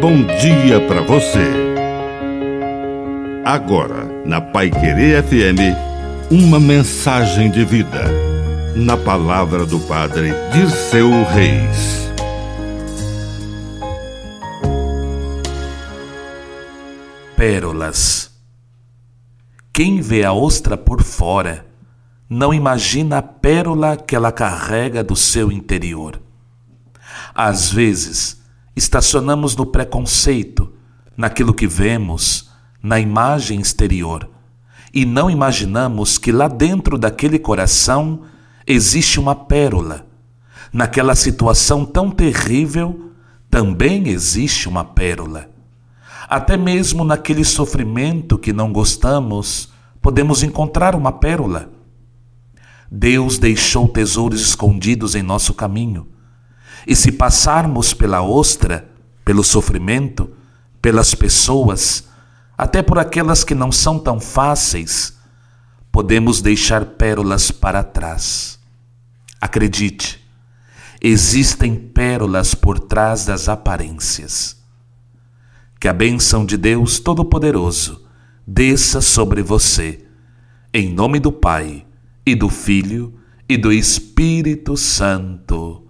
bom dia para você. Agora, na Pai Querer FM, uma mensagem de vida. Na palavra do Padre Dirceu Reis. Pérolas. Quem vê a ostra por fora não imagina a pérola que ela carrega do seu interior. Às vezes, estacionamos no preconceito, naquilo que vemos, na imagem exterior, e não imaginamos que lá dentro daquele coração existe uma pérola. Naquela situação tão terrível, também existe uma pérola. Até mesmo naquele sofrimento que não gostamos, podemos encontrar uma pérola. Deus deixou tesouros escondidos em nosso caminho. E se passarmos pela ostra, pelo sofrimento, pelas pessoas, até por aquelas que não são tão fáceis, podemos deixar pérolas para trás. Acredite, existem pérolas por trás das aparências. Que a bênção de Deus Todo-Poderoso desça sobre você, em nome do Pai e do Filho e do Espírito Santo.